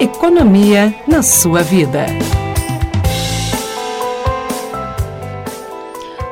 Economia na sua vida.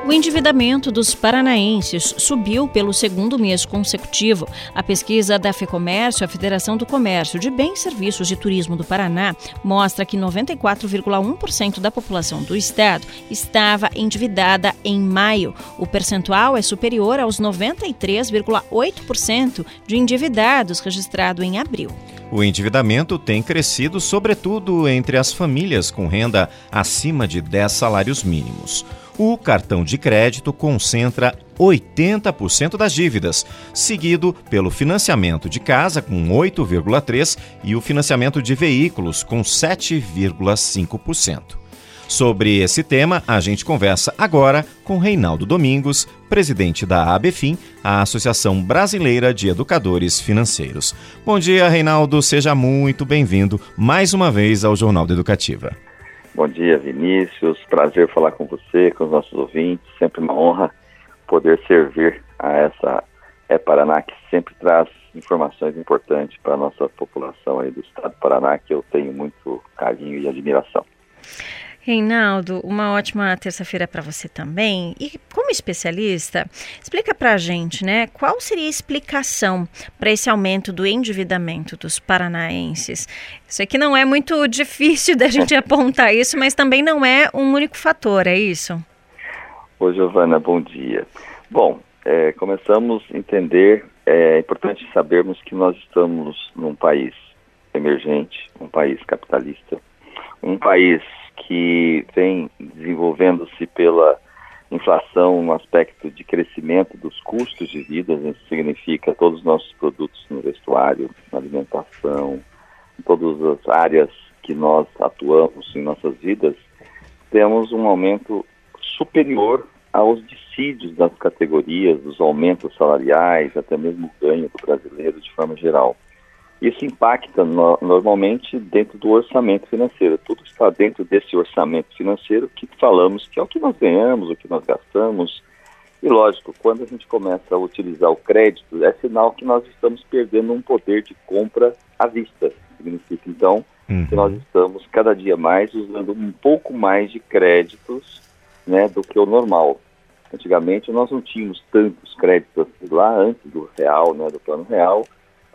O endividamento dos paranaenses subiu pelo segundo mês consecutivo. A pesquisa da FEComércio, a Federação do Comércio de Bens, Serviços e Turismo do Paraná, mostra que 94,1% da população do estado estava endividada em maio. O percentual é superior aos 93,8% de endividados registrado em abril. O endividamento tem crescido, sobretudo entre as famílias com renda acima de 10 salários mínimos. O cartão de crédito concentra 80% das dívidas, seguido pelo financiamento de casa com 8,3% e o financiamento de veículos com 7,5%. Sobre esse tema, a gente conversa agora com Reinaldo Domingos, presidente da ABFIM, a Associação Brasileira de Educadores Financeiros. Bom dia, Reinaldo, seja muito bem-vindo mais uma vez ao Jornal da Educativa. Bom dia, Vinícius. Prazer falar com você, com os nossos ouvintes. Sempre uma honra poder servir a essa é Paraná que sempre traz informações importantes para a nossa população aí do estado do Paraná, que eu tenho muito carinho e admiração. Reinaldo, uma ótima terça-feira para você também. E como especialista, explica para a gente, né, qual seria a explicação para esse aumento do endividamento dos paranaenses? Isso aqui não é muito difícil da gente apontar isso, mas também não é um único fator, é isso? Oi, Giovana, bom dia. Bom, é, começamos a entender, é importante sabermos que nós estamos num país emergente, um país capitalista, um país que vem desenvolvendo-se pela inflação no aspecto de crescimento dos custos de vida, isso significa todos os nossos produtos no vestuário, na alimentação, em todas as áreas que nós atuamos em nossas vidas, temos um aumento superior aos dissídios das categorias, dos aumentos salariais, até mesmo o ganho do brasileiro de forma geral. Isso impacta no, normalmente dentro do orçamento financeiro. Tudo está dentro desse orçamento financeiro que falamos que é o que nós ganhamos, o que nós gastamos. E lógico, quando a gente começa a utilizar o crédito, é sinal que nós estamos perdendo um poder de compra à vista. Significa então uhum. que nós estamos cada dia mais usando um pouco mais de créditos né, do que o normal. Antigamente nós não tínhamos tantos créditos assim lá antes do real, né, do plano real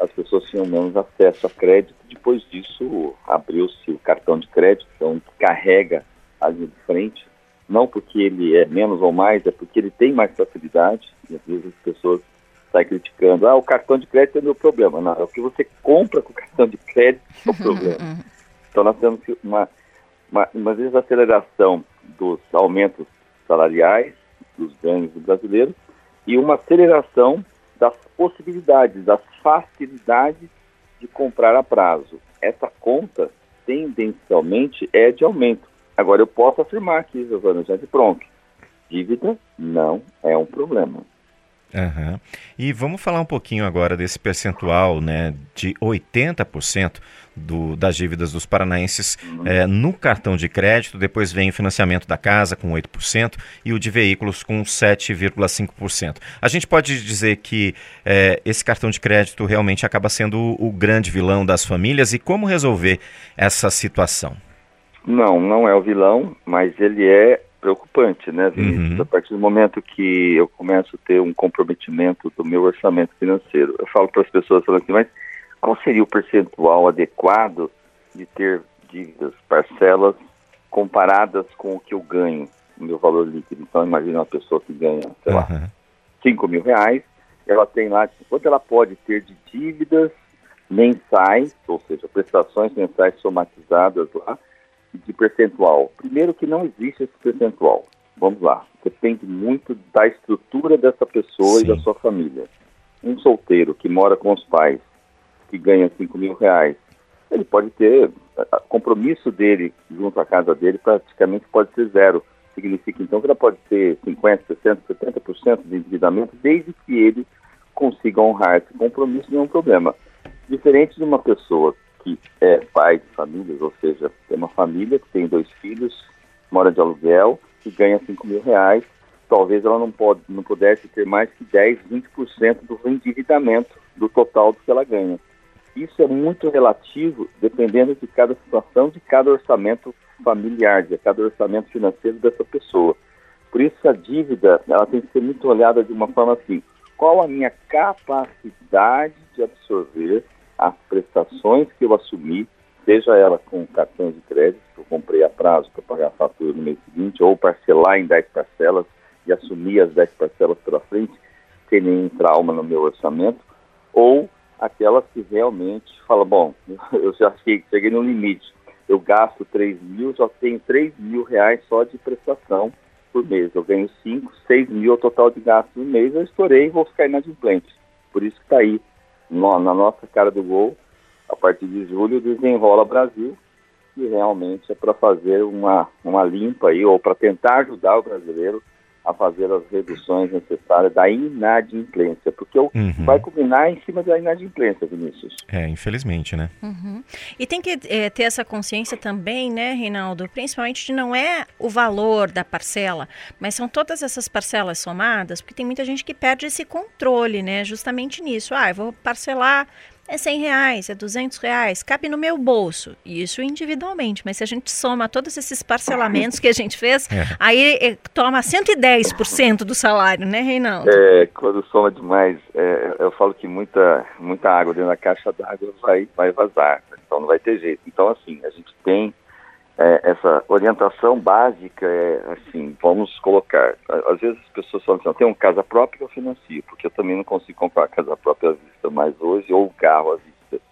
as pessoas tinham menos acesso a crédito. Depois disso, abriu-se o cartão de crédito, então que carrega ali de frente, não porque ele é menos ou mais, é porque ele tem mais facilidade. E às vezes as pessoas saem criticando, ah, o cartão de crédito é meu problema. Não, é o que você compra com o cartão de crédito que é o problema. então nós temos uma, uma, uma desaceleração dos aumentos salariais, dos ganhos do brasileiro, e uma aceleração das possibilidades, das facilidades de comprar a prazo. Essa conta, tendencialmente, é de aumento. Agora, eu posso afirmar aqui, Giovana, já de pronto, dívida não é um problema. Uhum. E vamos falar um pouquinho agora desse percentual né, de 80% do, das dívidas dos paranaenses é, no cartão de crédito, depois vem o financiamento da casa com 8% e o de veículos com 7,5%. A gente pode dizer que é, esse cartão de crédito realmente acaba sendo o, o grande vilão das famílias e como resolver essa situação? Não, não é o vilão, mas ele é preocupante, né, Vinícius? Uhum. A partir do momento que eu começo a ter um comprometimento do meu orçamento financeiro, eu falo para as pessoas falando assim, mas qual seria o percentual adequado de ter dívidas, parcelas comparadas com o que eu ganho, o meu valor líquido? Então, imagine uma pessoa que ganha, sei uhum. lá, 5 mil reais, ela tem lá, quanto ela pode ter de dívidas mensais, ou seja, prestações mensais somatizadas lá, de percentual? Primeiro que não existe esse percentual. Vamos lá. Depende muito da estrutura dessa pessoa Sim. e da sua família. Um solteiro que mora com os pais, que ganha 5 mil reais, ele pode ter, compromisso dele junto à casa dele praticamente pode ser zero. Significa então que ele pode ter 50%, 60%, 70% de endividamento, desde que ele consiga honrar esse compromisso, nenhum problema. Diferente de uma pessoa que é pai de famílias, ou seja, tem uma família que tem dois filhos, mora de aluguel, que ganha 5 mil reais, talvez ela não, pode, não pudesse ter mais que 10, 20% do endividamento do total do que ela ganha. isso é muito relativo, dependendo de cada situação, de cada orçamento familiar, de cada orçamento financeiro dessa pessoa. Por isso a dívida, ela tem que ser muito olhada de uma forma assim, qual a minha capacidade de absorver prestações que eu assumi, seja ela com cartão de crédito, que eu comprei a prazo para pagar a fatura no mês seguinte, ou parcelar em 10 parcelas e assumir as 10 parcelas pela frente, sem nenhum trauma no meu orçamento, ou aquelas que realmente falam, bom, eu já cheguei, cheguei no limite, eu gasto 3 mil, só tenho 3 mil reais só de prestação por mês. Eu ganho 5, 6 mil total de gasto no mês, eu estourei e vou ficar inadimplente. Por isso que está aí, na nossa cara do gol, a partir de julho, desenrola Brasil, que realmente é para fazer uma, uma limpa aí, ou para tentar ajudar o brasileiro a fazer as reduções necessárias da inadimplência, porque uhum. vai combinar em cima da inadimplência, Vinícius. É, infelizmente, né? Uhum. E tem que é, ter essa consciência também, né, Reinaldo, principalmente de não é o valor da parcela, mas são todas essas parcelas somadas, porque tem muita gente que perde esse controle, né, justamente nisso. Ah, eu vou parcelar é 100 reais, é 200 reais, cabe no meu bolso. Isso individualmente, mas se a gente soma todos esses parcelamentos que a gente fez, é. aí é, toma 110% do salário, né, Reinaldo? É, quando soma demais, é, eu falo que muita, muita água dentro da caixa d'água vai, vai vazar, então não vai ter jeito. Então, assim, a gente tem é, essa orientação básica é assim, vamos colocar, às vezes as pessoas falam assim, eu tenho casa própria eu financio, porque eu também não consigo comprar casa própria à vista mais hoje, ou carro à vista.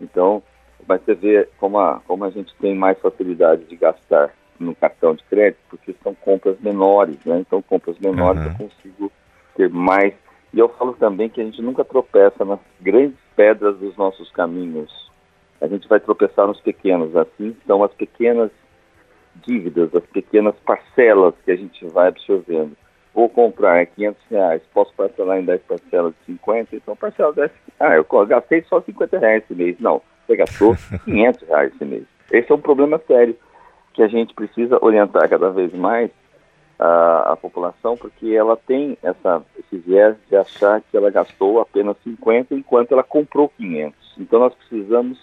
Então, mas você vê como a, como a gente tem mais facilidade de gastar no cartão de crédito, porque são compras menores, né? Então, compras menores uhum. eu consigo ter mais. E eu falo também que a gente nunca tropeça nas grandes pedras dos nossos caminhos, a gente vai tropeçar nos pequenos. Assim são as pequenas dívidas, as pequenas parcelas que a gente vai absorvendo. Vou comprar 500 reais, posso parcelar em 10 parcelas de 50, então parcela 10. Ah, eu gastei só 50 reais esse mês. Não, você gastou 500 reais esse mês. Esse é um problema sério que a gente precisa orientar cada vez mais a, a população, porque ela tem essa, esse viés de achar que ela gastou apenas 50 enquanto ela comprou 500. Então nós precisamos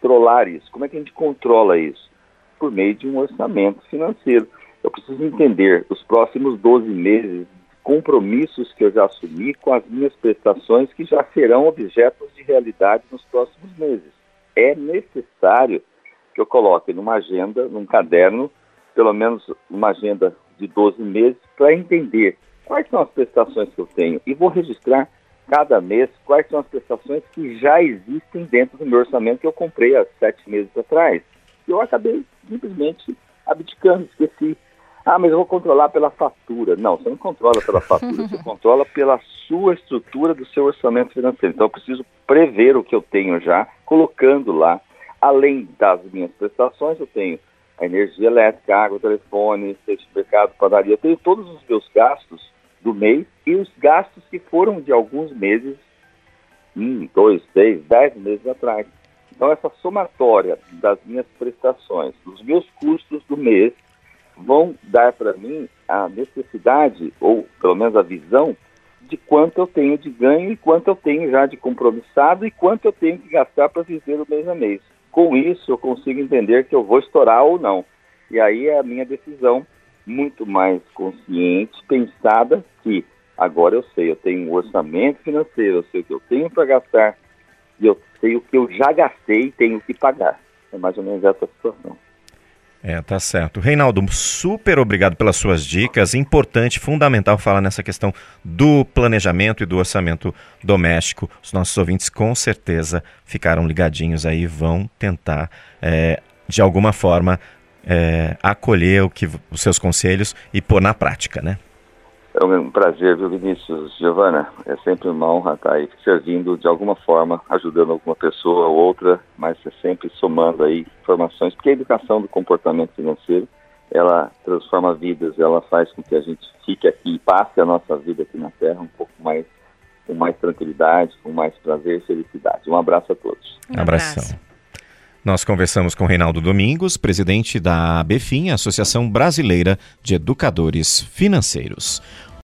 controlar isso. Como é que a gente controla isso? Por meio de um orçamento financeiro. Eu preciso entender os próximos 12 meses compromissos que eu já assumi com as minhas prestações que já serão objetos de realidade nos próximos meses. É necessário que eu coloque numa agenda, num caderno, pelo menos uma agenda de 12 meses, para entender quais são as prestações que eu tenho e vou registrar cada mês quais são as prestações que já existem dentro do meu orçamento que eu comprei há sete meses atrás. Eu acabei simplesmente abdicando, esqueci. Ah, mas eu vou controlar pela fatura. Não, você não controla pela fatura, você controla pela sua estrutura do seu orçamento financeiro. Então eu preciso prever o que eu tenho já, colocando lá, além das minhas prestações, eu tenho a energia elétrica, água, telefone, certificado, padaria, eu tenho todos os meus gastos do mês e os gastos que foram de alguns meses, um, dois, seis, dez meses atrás. Então, essa somatória das minhas prestações, dos meus custos do mês, vão dar para mim a necessidade, ou pelo menos a visão, de quanto eu tenho de ganho e quanto eu tenho já de compromissado e quanto eu tenho que gastar para viver o mês a mês. Com isso, eu consigo entender que eu vou estourar ou não. E aí é a minha decisão muito mais consciente, pensada que agora eu sei, eu tenho um orçamento financeiro, eu sei o que eu tenho para gastar e eu sei o que eu já gastei e tenho que pagar. É mais ou menos essa situação. É, tá certo. Reinaldo, super obrigado pelas suas dicas. Importante, fundamental falar nessa questão do planejamento e do orçamento doméstico. Os nossos ouvintes com certeza ficaram ligadinhos aí, vão tentar, é, de alguma forma, é, acolher o que, os seus conselhos e pôr na prática, né? É um prazer, viu, Vinícius? Giovana, é sempre uma honra estar aí servindo de alguma forma, ajudando alguma pessoa ou outra, mas é sempre somando aí informações, porque a educação do comportamento financeiro, ela transforma vidas, ela faz com que a gente fique aqui e passe a nossa vida aqui na Terra um pouco mais, com mais tranquilidade, com mais prazer e felicidade. Um abraço a todos. Um abração. Nós conversamos com Reinaldo Domingos, presidente da ABFIM, Associação Brasileira de Educadores Financeiros.